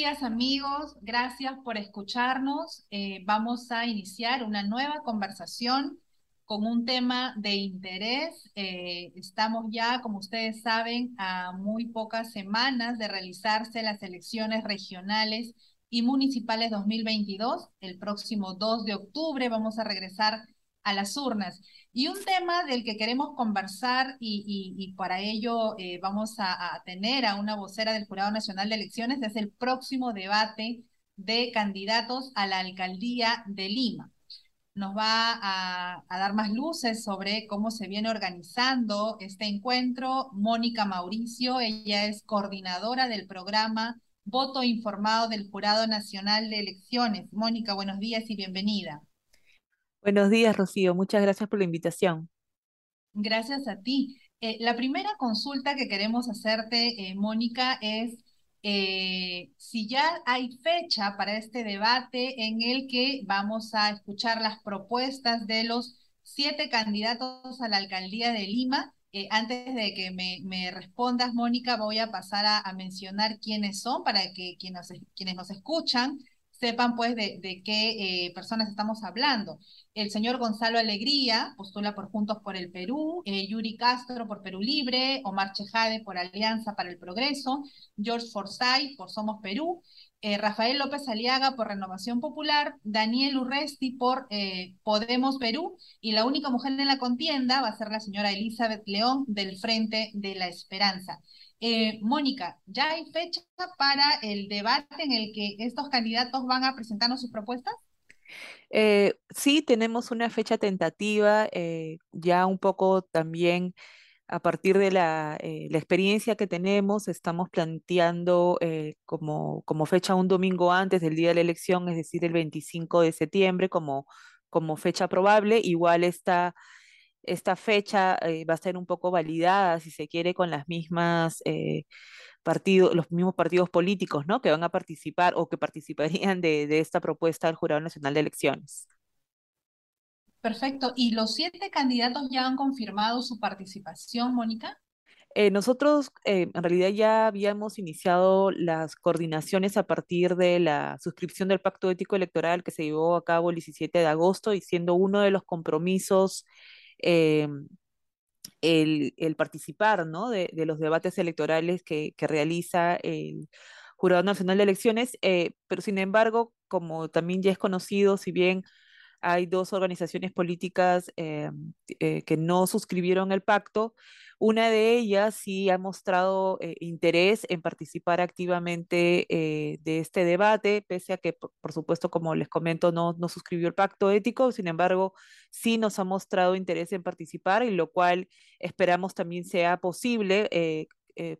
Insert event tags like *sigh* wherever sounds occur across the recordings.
días amigos, gracias por escucharnos. Eh, vamos a iniciar una nueva conversación con un tema de interés. Eh, estamos ya, como ustedes saben, a muy pocas semanas de realizarse las elecciones regionales y municipales 2022. El próximo 2 de octubre vamos a regresar a las urnas. Y un tema del que queremos conversar y, para ello eh, vamos a, tener a una vocera del Jurado Nacional de Elecciones es el próximo debate de candidatos a la alcaldía de Lima. Nos va a, a dar más luces sobre cómo se viene organizando este encuentro. Mónica Mauricio, ella es coordinadora del programa Voto Informado del Jurado Nacional de Elecciones. Mónica, buenos días y bienvenida. Buenos días, Rocío. Muchas gracias por la invitación. Gracias a ti. Eh, la primera consulta que queremos hacerte, eh, Mónica, es eh, si ya hay fecha para este debate en el que vamos a escuchar las propuestas de los siete candidatos a la alcaldía de Lima. antes de que me, respondas, Mónica, voy a pasar a, mencionar quiénes son para que quienes, quienes nos escuchan sepan pues de, qué personas estamos hablando el señor Gonzalo Alegría postula por Juntos por el Perú, eh, Yuri Castro por Perú Libre, Omar Chejade por Alianza para el Progreso, George Forsyth por Somos Perú, eh, Rafael López Aliaga por Renovación Popular, Daniel Urresti por eh, Podemos Perú, y la única mujer en la contienda va a ser la señora Elizabeth León del Frente de la Esperanza. Mónica, ¿ya hay fecha para el debate en el que estos candidatos van a presentarnos sus propuestas? Eh, sí, tenemos una fecha tentativa, eh, ya un poco también a partir de la, eh, experiencia que tenemos, estamos planteando como, como fecha un domingo antes del día de la elección, es decir, el 25 de septiembre, como, como fecha probable. Igual esta, esta fecha va a ser un poco validada, si se quiere, con las mismas partidos, los mismos partidos políticos, ¿no? Que van a participar o que participarían de, esta propuesta del Jurado Nacional de Elecciones. Perfecto. ¿Y los siete candidatos ya han confirmado su participación, Mónica? Eh, nosotros eh, en realidad ya habíamos iniciado las coordinaciones a partir de la suscripción del Pacto Ético Electoral que se llevó a cabo el 17 de agosto y siendo uno de los compromisos eh, el, participar ¿no? de, los debates electorales que, realiza el Jurado Nacional de Elecciones, eh, pero sin embargo, como también ya es conocido, si bien hay dos organizaciones políticas eh, eh, que no suscribieron el pacto, una de ellas sí ha mostrado eh, interés en participar activamente de este debate, pese a que, por, supuesto, como les comento, no, no suscribió el pacto ético, sin embargo, sí nos ha mostrado interés en participar, y lo cual esperamos también sea posible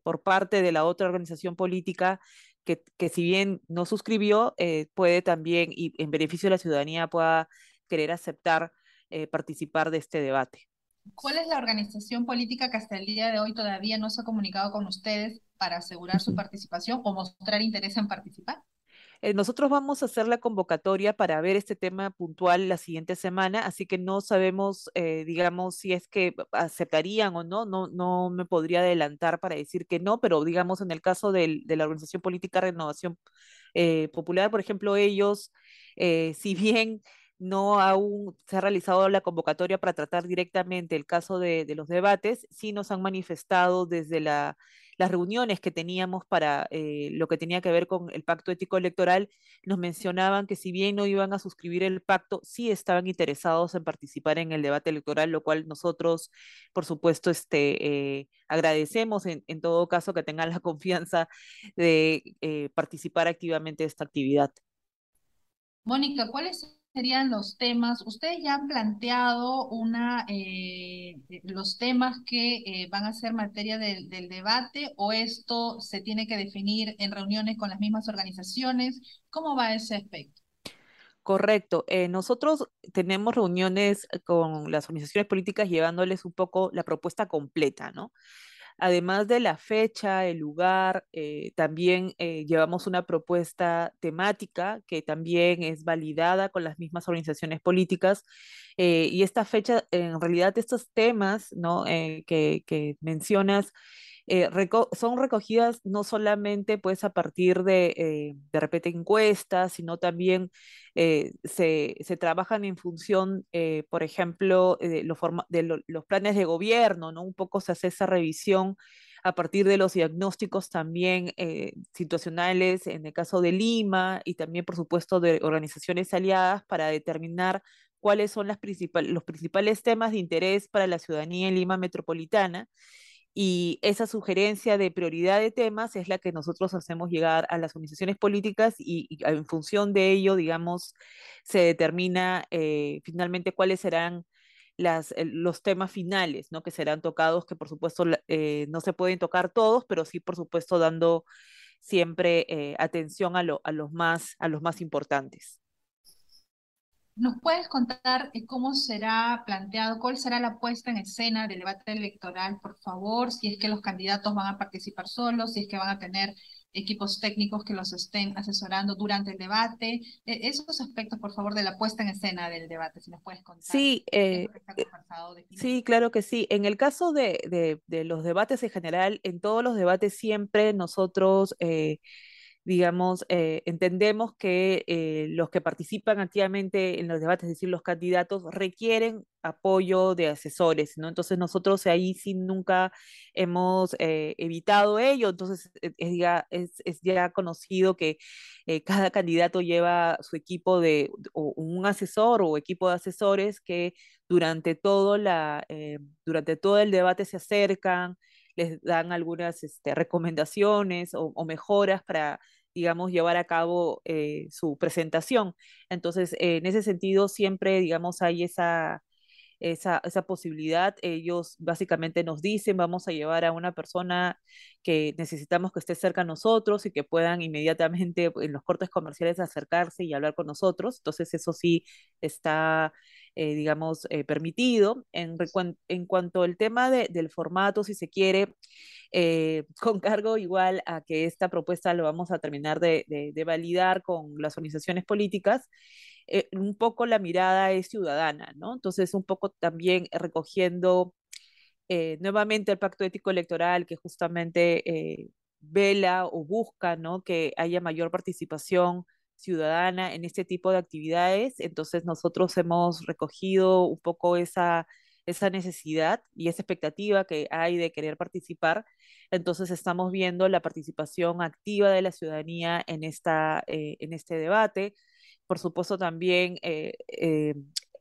por parte de la otra organización política que, que si bien no suscribió, puede también, y en beneficio de la ciudadanía, pueda querer aceptar participar de este debate. ¿Cuál es la organización política que hasta el día de hoy todavía no se ha comunicado con ustedes para asegurar su participación o mostrar interés en participar? Eh, nosotros vamos a hacer la convocatoria para ver este tema puntual la siguiente semana, así que no sabemos, eh, digamos, si es que aceptarían o no, no, no me podría adelantar para decir que no, pero digamos en el caso de la Organización Política Renovación eh, Popular, por ejemplo, ellos, *laughs* si bien no aún se ha realizado la convocatoria para tratar directamente el caso de, los debates, sí nos han manifestado desde las reuniones que teníamos para eh, lo que tenía que ver con el pacto ético electoral, nos mencionaban que si bien no iban a suscribir el pacto, sí estaban interesados en participar en el debate electoral, lo cual nosotros, por supuesto, este, eh, agradecemos en, todo caso que tengan la confianza de eh, participar activamente de esta actividad. Mónica, ¿cuáles serían los temas? Ustedes ya han planteado una, eh, eh, los temas que eh, van a ser materia del, debate o esto se tiene que definir en reuniones con las mismas organizaciones? ¿Cómo va ese aspecto? Correcto. nosotros tenemos reuniones con las organizaciones políticas llevándoles un poco la propuesta completa, ¿no? Además de la fecha, el lugar, eh, también eh, llevamos una propuesta temática que también es validada con las mismas organizaciones políticas. Eh, y esta fecha, en realidad, estos temas ¿no? que, que, mencionas, eh, son recogidas no solamente pues a partir de, eh, de repente encuestas, sino también eh, se, se trabajan en función, eh, por ejemplo, de, los los planes de gobierno, ¿no? Un poco se hace esa revisión a partir de los diagnósticos también eh, situacionales en el caso de Lima y también, por supuesto, de organizaciones aliadas para determinar cuáles son los principales temas de interés para la ciudadanía en Lima metropolitana y esa sugerencia de prioridad de temas es la que nosotros hacemos llegar a las organizaciones políticas y, en función de ello, digamos, se determina eh, finalmente cuáles serán las, los temas finales, ¿no? Que serán tocados, que por supuesto eh, no se pueden tocar todos, pero sí, por supuesto, dando siempre eh, atención a, lo- a los más, a los más importantes. ¿Nos puedes contar eh, cómo será planteado, cuál será la puesta en escena del debate electoral, por favor? Si es que los candidatos van a participar solos, si es que van a tener equipos técnicos que los estén asesorando durante el debate. Eh, esos aspectos, por favor, de la puesta en escena del debate, si nos puedes contar Sí, eh, eh. Sí, claro que sí. En el caso de, de- de los debates en general, en todos los debates siempre nosotros, eh, digamos, eh, entendemos que eh, los que participan activamente en los debates, es decir, los candidatos, requieren apoyo de asesores, ¿no? Entonces nosotros ahí sí nunca hemos eh, evitado ello, entonces eh, es, ya, es, ya conocido que cada candidato lleva su equipo de, o un asesor o equipo de asesores que durante todo, la, durante todo el debate se acercan, les dan algunas este, recomendaciones o, mejoras para, digamos, llevar a cabo eh, su presentación. Entonces, en ese sentido, siempre, digamos, hay esa, esa, esa posibilidad. Ellos básicamente nos dicen, vamos a llevar a una persona que necesitamos que esté cerca a nosotros y que puedan inmediatamente en los cortes comerciales acercarse y hablar con nosotros. Entonces, eso sí está eh, digamos, eh, permitido. En, en, cuanto al tema de, del formato, si se quiere, eh, *laughs* con cargo igual a que esta propuesta lo vamos a terminar de, de, de validar con las organizaciones políticas, un poco la mirada es ciudadana, ¿no? Entonces, un poco también recogiendo nuevamente el pacto ético electoral que justamente vela o busca, ¿no? Que haya mayor participación ciudadana en este tipo de actividades. Entonces nosotros hemos recogido un poco esa, esa necesidad y esa expectativa que hay de querer participar. Entonces estamos viendo la participación activa de la ciudadanía en, esta, eh, en este debate. Por supuesto también eh, eh,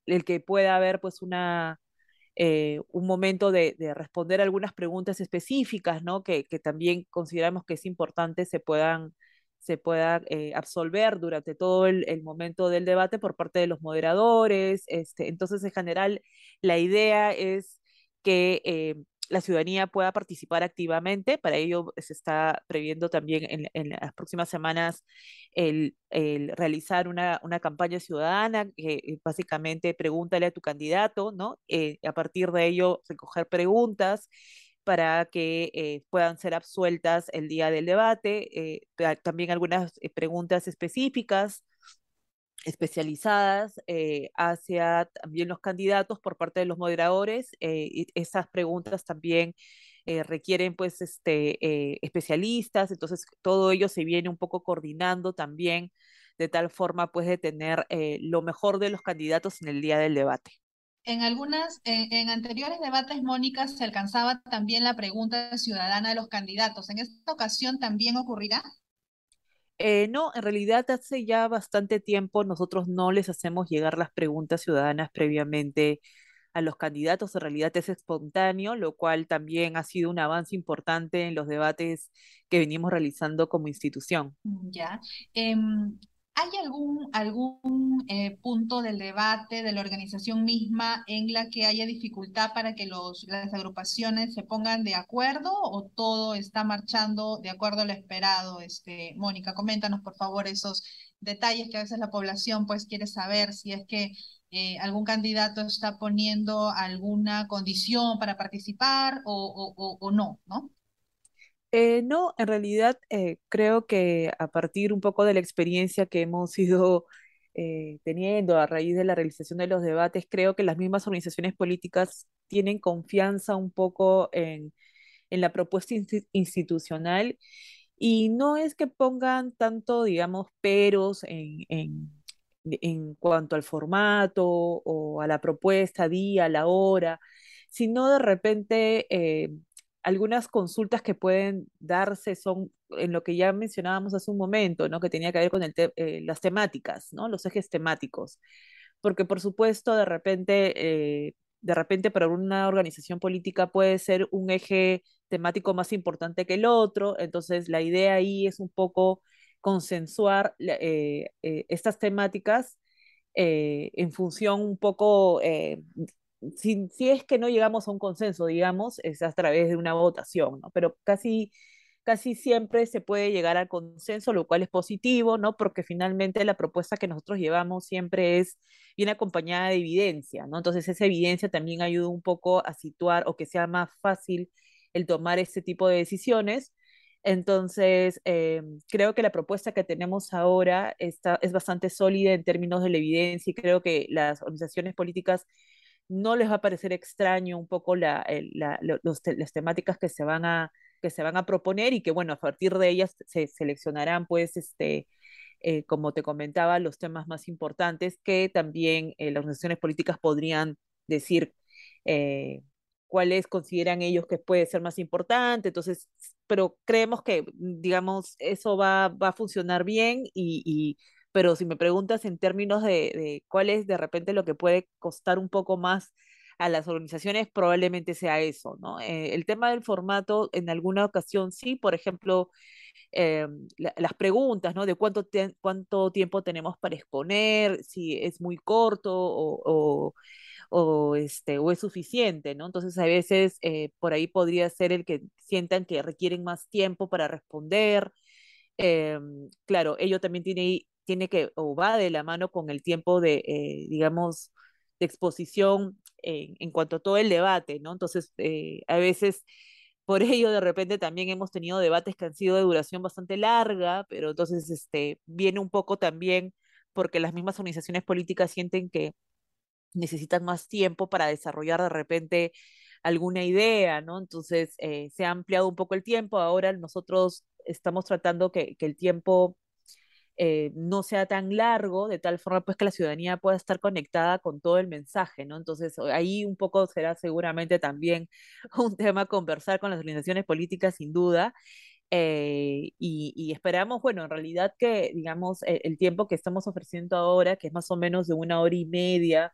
el que pueda haber pues una... Eh, un momento de, de, responder algunas preguntas específicas, ¿no? Que, que, también consideramos que es importante se puedan se pueda eh, absolver durante todo el, momento del debate por parte de los moderadores. Este, entonces, en general, la idea es que eh, la ciudadanía pueda participar activamente. Para ello se está previendo también en, las próximas semanas el, el realizar una, una, campaña ciudadana que básicamente pregúntale a tu candidato, ¿no? Eh, a partir de ello, recoger preguntas para que eh, puedan ser absueltas el día del debate. Eh, también algunas eh, preguntas específicas, especializadas hacia también los candidatos por parte de los moderadores. esas preguntas también requieren pues este, especialistas, entonces todo ello se viene un poco coordinando también de tal forma pues de tener lo mejor de los candidatos en el día del debate. En algunas, en, en, anteriores debates, Mónica, se alcanzaba también la pregunta ciudadana de los candidatos. ¿En esta ocasión también ocurrirá? Eh, no, en realidad hace ya bastante tiempo nosotros no les hacemos llegar las preguntas ciudadanas previamente a los candidatos. En realidad es espontáneo, lo cual también ha sido un avance importante en los debates que venimos realizando como institución. Ya. Eh, ¿Hay algún, algún eh, punto del debate de la organización misma en la que haya dificultad para que los, las agrupaciones se pongan de acuerdo o todo está marchando de acuerdo a lo esperado? Este, Mónica, coméntanos por favor esos detalles que a veces la población pues quiere saber si es que eh, algún candidato está poniendo alguna condición para participar o, o, o, o no, ¿no? Eh, no, en realidad eh, creo que a partir un poco de la experiencia que hemos *laughs* ido eh, teniendo a raíz de la realización de los debates, creo que las mismas organizaciones políticas tienen confianza un poco en, en la propuesta institucional. Y no es que pongan tanto, digamos, peros en, en, en cuanto al formato o a la propuesta, día, la hora, sino de repente algunas consultas que pueden darse son en lo que ya mencionábamos hace un momento, ¿no? Que tenía que ver con el eh, las temáticas, ¿no? Los ejes temáticos. Porque por supuesto, de repente, eh, de repente para una organización política puede ser un eje temático más importante que el otro, entonces la idea ahí es un poco consensuar eh, eh, estas temáticas eh, en función un poco, si, si, es que no llegamos a un consenso, digamos, es a través de una votación, ¿no? Pero casi, casi siempre se puede llegar al consenso, lo cual es positivo, ¿no? Porque finalmente la propuesta que nosotros llevamos siempre es bien acompañada de evidencia, ¿no? Entonces esa evidencia también ayuda un poco a situar o que sea más fácil el tomar este tipo de decisiones. Entonces, eh, creo que la propuesta que tenemos ahora está, es bastante sólida en términos de la evidencia y creo que las organizaciones políticas no les va a parecer extraño un poco la, los, las temáticas que se, van a, que se van a proponer y que, bueno, a partir de ellas se seleccionarán, pues, este, eh, como te comentaba, los temas más importantes que también eh, las organizaciones políticas podrían decir eh, cuáles consideran ellos que puede ser más importante, entonces, pero creemos que, digamos, eso va, va a funcionar bien y, pero si me preguntas en términos de, de cuál es de repente lo que puede costar un poco más a las organizaciones, probablemente sea eso, ¿no? Eh, el tema del formato, en alguna ocasión sí, por ejemplo, eh, la, las preguntas, ¿no? De cuánto, te, cuánto tiempo tenemos para exponer, si es muy corto o, o este, o es suficiente, ¿no? Entonces a veces eh, por ahí podría ser el que sientan que requieren más tiempo para responder. Eh, claro, ello también tiene, tiene que, o va de la mano con el tiempo de, eh, digamos, de exposición en, cuanto a todo el debate, ¿no? Entonces, eh, a veces por ello de repente también hemos tenido debates que han sido de duración bastante larga, pero entonces este, viene un poco también porque las mismas organizaciones políticas sienten que necesitan más tiempo para desarrollar de repente alguna idea, ¿no? Entonces eh, se ha ampliado un poco el tiempo, ahora nosotros estamos tratando que el tiempo eh, no sea tan largo, de tal forma pues que la ciudadanía pueda estar conectada con todo el mensaje, ¿no? Entonces ahí un poco será seguramente también *laughs* un tema conversar con las organizaciones políticas sin duda. Eh, y, esperamos, bueno, en realidad que, digamos, el, el, tiempo que estamos ofreciendo ahora, que es más o menos de una hora y media,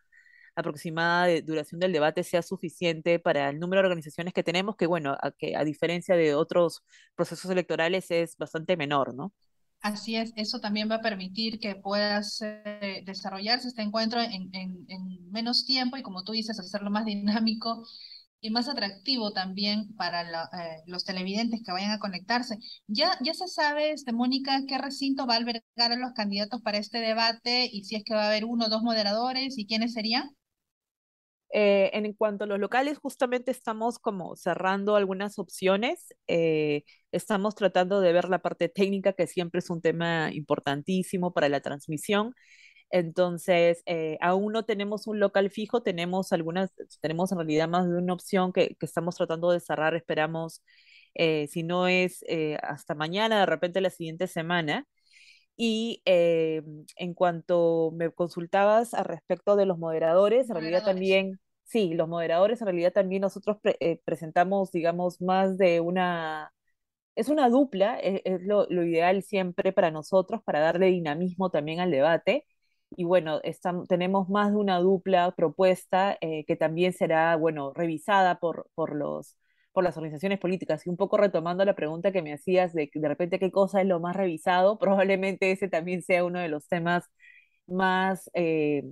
aproximada de duración del debate sea suficiente para el número de organizaciones que tenemos, que bueno, a, que a diferencia de otros procesos electorales es bastante menor, ¿no? Así es, eso también va a permitir que puedas eh, desarrollarse este encuentro en, en, en, menos tiempo y como tú dices, hacerlo más dinámico y más atractivo también para eh, los televidentes que vayan a conectarse. Ya, ya se sabe, este, Mónica, qué recinto va a albergar a los candidatos para este debate y si es que va a haber uno o dos moderadores y quiénes serían. Eh, en cuanto a los locales, justamente estamos como cerrando algunas opciones. Eh, estamos tratando de ver la parte técnica, que siempre es un tema importantísimo para la transmisión. Entonces, eh, aún no tenemos un local fijo, tenemos algunas, tenemos en realidad más de una opción que, que estamos tratando de cerrar, esperamos, si no es hasta mañana, de repente la siguiente semana. Y eh, en cuanto me consultabas al respecto de los moderadores, en realidad también, sí, los moderadores, en realidad también nosotros eh, presentamos, digamos, más de una, es una dupla, es, es lo, ideal siempre para nosotros, para darle dinamismo también al debate. Y bueno, tenemos más de una dupla propuesta eh, que también será, bueno, revisada por, por los por las organizaciones políticas. Y un poco retomando la pregunta que me hacías de de repente qué cosa es lo más revisado, *laughs* probablemente ese también sea uno de los temas más eh,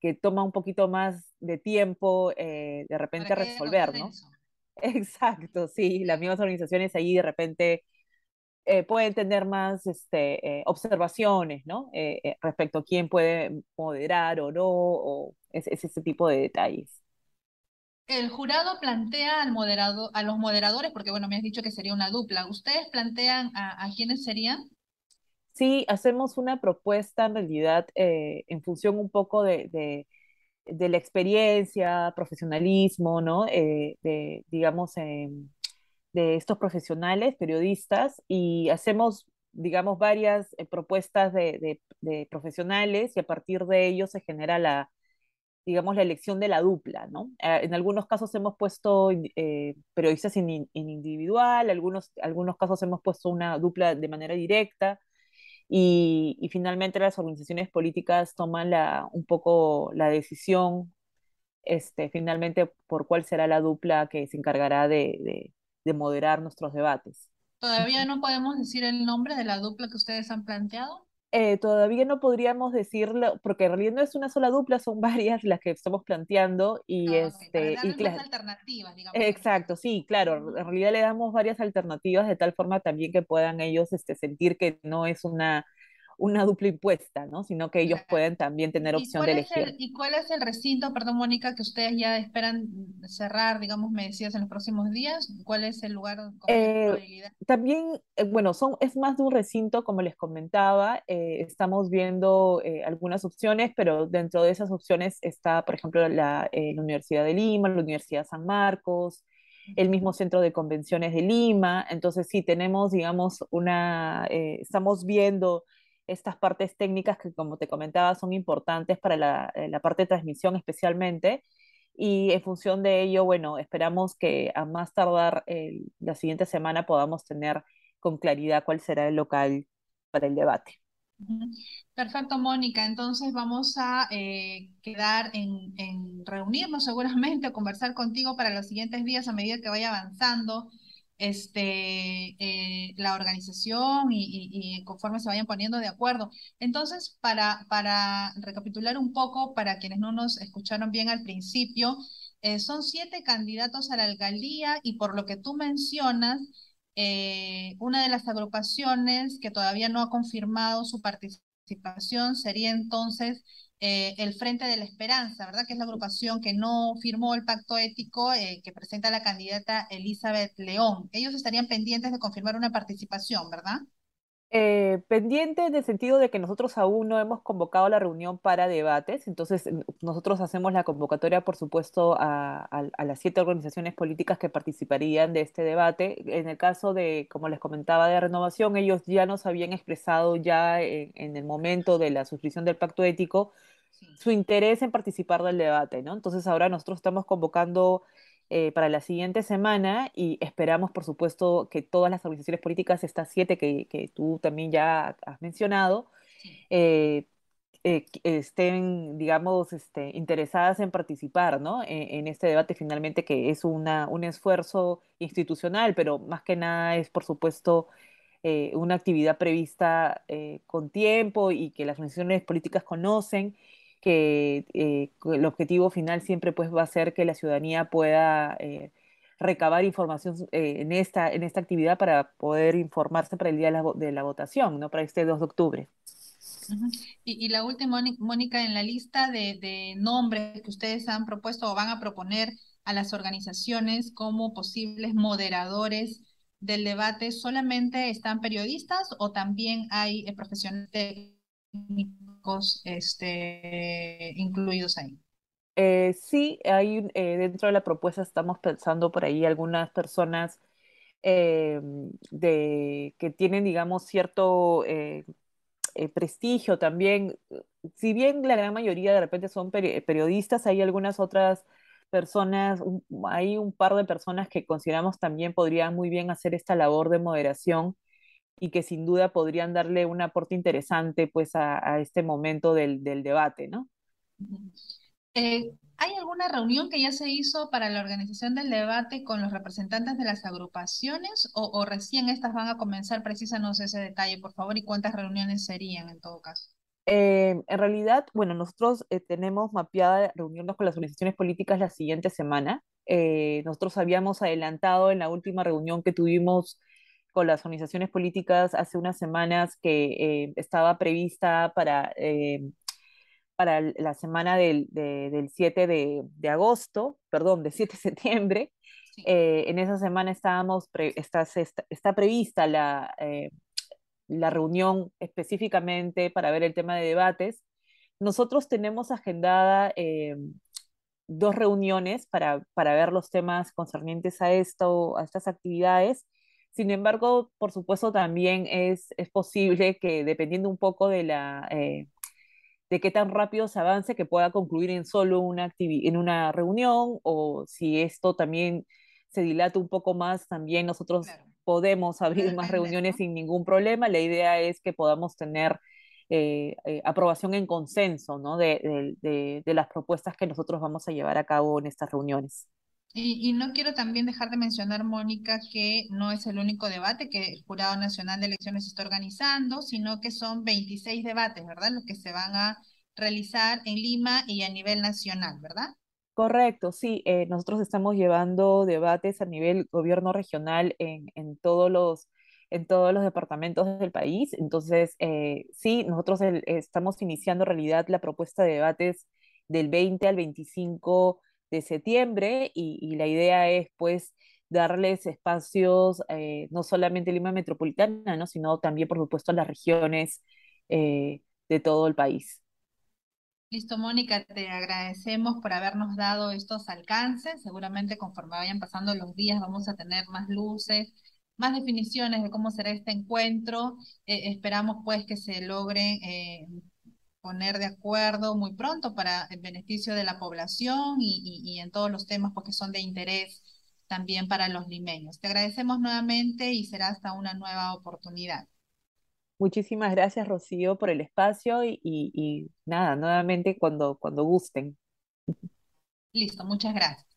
que toma un poquito más de tiempo eh, de repente resolver, ¿no? *laughs* Exacto, sí, las mismas organizaciones ahí de repente eh, pueden tener más este, eh, observaciones, ¿no? Respecto a quién puede moderar o no, o es, es ese tipo de detalles. El jurado plantea al moderado, a los moderadores, porque bueno, me has dicho que sería una dupla. ¿Ustedes plantean a, a quiénes serían? Sí, hacemos una propuesta en realidad eh, en función un poco de, de, la experiencia, profesionalismo, ¿no? Eh, de, digamos, eh, de estos profesionales, periodistas, y hacemos, digamos, varias eh, propuestas de, profesionales y a partir de ello se genera la, digamos, la elección de la dupla, ¿no? Eh, en algunos casos hemos puesto periodistas en, en individual, algunos, algunos casos hemos puesto una dupla de manera directa, y, finalmente las organizaciones políticas toman la, un poco la decisión este, finalmente por cuál será la dupla que se encargará de, de moderar nuestros debates. ¿Todavía no podemos decir el nombre de la dupla que ustedes han planteado? Eh, todavía no podríamos decirlo, porque en realidad no es una sola dupla, son *laughs* varias las que estamos planteando y Ah, ok, este y darles más cla- alternativas, digamos. exacto, sí, claro, en realidad le damos varias alternativas de tal forma también que puedan ellos este, sentir que no es una, una dupla impuesta, ¿no? Sino que ellos pueden también tener ¿Y opción de elegir. el, y cuál es el recinto, perdón, Mónica, que ustedes ya esperan cerrar, digamos, me decías, en los próximos días? ¿Cuál es el lugar con Eh, probabilidad? también, eh, bueno, son, es más de un recinto, como les comentaba. eh, estamos viendo eh, algunas opciones, pero dentro de esas opciones está, por ejemplo, la, la Universidad de Lima, la Universidad San Marcos, el mismo. Centro de Convenciones de Lima. Entonces, sí, tenemos, digamos, una, eh, estamos viendo estas partes técnicas que, como te comentaba, son importantes para la, eh, la parte de transmisión especialmente. Y en función de ello, bueno, esperamos que a más tardar el- la siguiente semana podamos tener con claridad cuál será el local para el debate. Perfecto, Mónica. Entonces vamos a eh, quedar en, en reunirnos seguramente conversar contigo para los siguientes días a medida que vaya avanzando este, eh, la organización y, conforme se vayan poniendo de acuerdo. Entonces, para, para recapitular un poco, para quienes no nos escucharon bien al principio, eh, son siete candidatos a la alcaldía y por lo que tú mencionas, eh, una de las agrupaciones que todavía no ha confirmado su participación sería entonces eh, el Frente de la Esperanza, ¿verdad? Que es la agrupación que no firmó el pacto ético eh, que presenta la candidata Elizabeth León. Ellos estarían pendientes de confirmar una participación, ¿verdad? Eh, pendiente en el sentido de que nosotros aún no hemos convocado la reunión para debates, entonces nosotros hacemos la convocatoria, por supuesto, a, a- a las siete organizaciones políticas que participarían de este debate. En el caso de, como les comentaba, de renovación, ellos ya nos habían expresado ya en, en el momento de la suscripción del pacto ético Sí. su interés en participar del debate, ¿no? Entonces ahora nosotros estamos convocando eh, para la siguiente semana y esperamos, por supuesto, que todas las organizaciones políticas, estas siete que, que tú también ya has mencionado, eh, eh, estén, digamos, este, interesadas en participar, ¿no? En, en este debate finalmente que es una, un esfuerzo institucional, pero más que nada es, por supuesto, eh, una actividad prevista eh, con tiempo y que las organizaciones políticas conocen, que eh, el objetivo final siempre pues va a ser que la ciudadanía pueda eh, recabar información eh, en esta, en esta actividad para poder informarse para el día de la, de la votación, ¿no? Para este 2 de octubre. Y, la última, Móni- Mónica, en la lista de, de nombres que ustedes han propuesto o van a proponer a las organizaciones como posibles moderadores del debate, ¿solamente están periodistas o también hay eh, profesionales este, incluidos ahí? Eh, sí, hay eh, dentro de la propuesta estamos pensando por ahí algunas personas eh, de, que tienen, digamos, cierto prestigio también. Si bien la gran mayoría de repente son peri- periodistas, hay algunas otras personas, hay un par de personas que consideramos también podrían muy bien hacer esta labor de moderación y que sin duda podrían darle un aporte interesante pues a, a este momento del, del debate, ¿no? Eh, ¿hay alguna reunión que ya se hizo para la organización del debate con los representantes de las agrupaciones o, o recién estas van a comenzar? Precisanos ese detalle, por favor, y cuántas reuniones serían en todo caso. Eh, en realidad, bueno, nosotros eh, tenemos mapeada reunirnos con las organizaciones políticas la siguiente semana. Eh, nosotros habíamos adelantado en la última reunión que tuvimos con las organizaciones políticas hace unas semanas que eh, estaba prevista para, eh, para la semana del, de- del 7 de, de agosto, perdón, del 7 de *laughs* septiembre. Sí. Eh, en esa semana estábamos pre- está, está, está prevista la, eh, la reunión específicamente para ver el tema de debates. Nosotros tenemos agendada eh, dos reuniones para, para ver los temas concernientes a esto, a estas actividades. Sin embargo, por supuesto, también es, es posible que dependiendo un poco de la... Eh, de qué tan rápido se avance que pueda concluir en solo una, en una reunión o si esto también se dilata un poco más, también nosotros podemos abrir más *laughs* reuniones sin ningún problema. La idea es que podamos tener eh, eh, aprobación en consenso ¿no? de, de, de, las propuestas que nosotros vamos a llevar a cabo en estas reuniones. Y, no quiero también dejar de mencionar, Mónica, que no es el único debate que el Jurado Nacional de Elecciones está organizando, sino que son 26 debates, ¿verdad? Los que se van a realizar en Lima y a nivel nacional, ¿verdad? Correcto, sí. Eh, nosotros estamos llevando debates a nivel gobierno regional en, en todos los en todos los departamentos del país. Entonces, eh, sí, nosotros estamos iniciando en realidad la propuesta de debates del 20 al 25 de septiembre y, la idea es pues darles espacios eh, no solamente Lima Metropolitana, ¿no? sino también por supuesto a las regiones eh, de todo el país. Listo, Mónica, te agradecemos por habernos dado estos alcances. Seguramente conforme vayan pasando los días vamos a tener más luces, más definiciones de cómo será este encuentro. Eh, esperamos pues que se logre poner de acuerdo muy pronto para el beneficio de la población y, en todos los temas porque son de interés también para los limeños. Te agradecemos nuevamente y será hasta una nueva oportunidad. Muchísimas gracias, Rocío, por el espacio y, y nada, nuevamente cuando, cuando gusten. Listo, muchas gracias.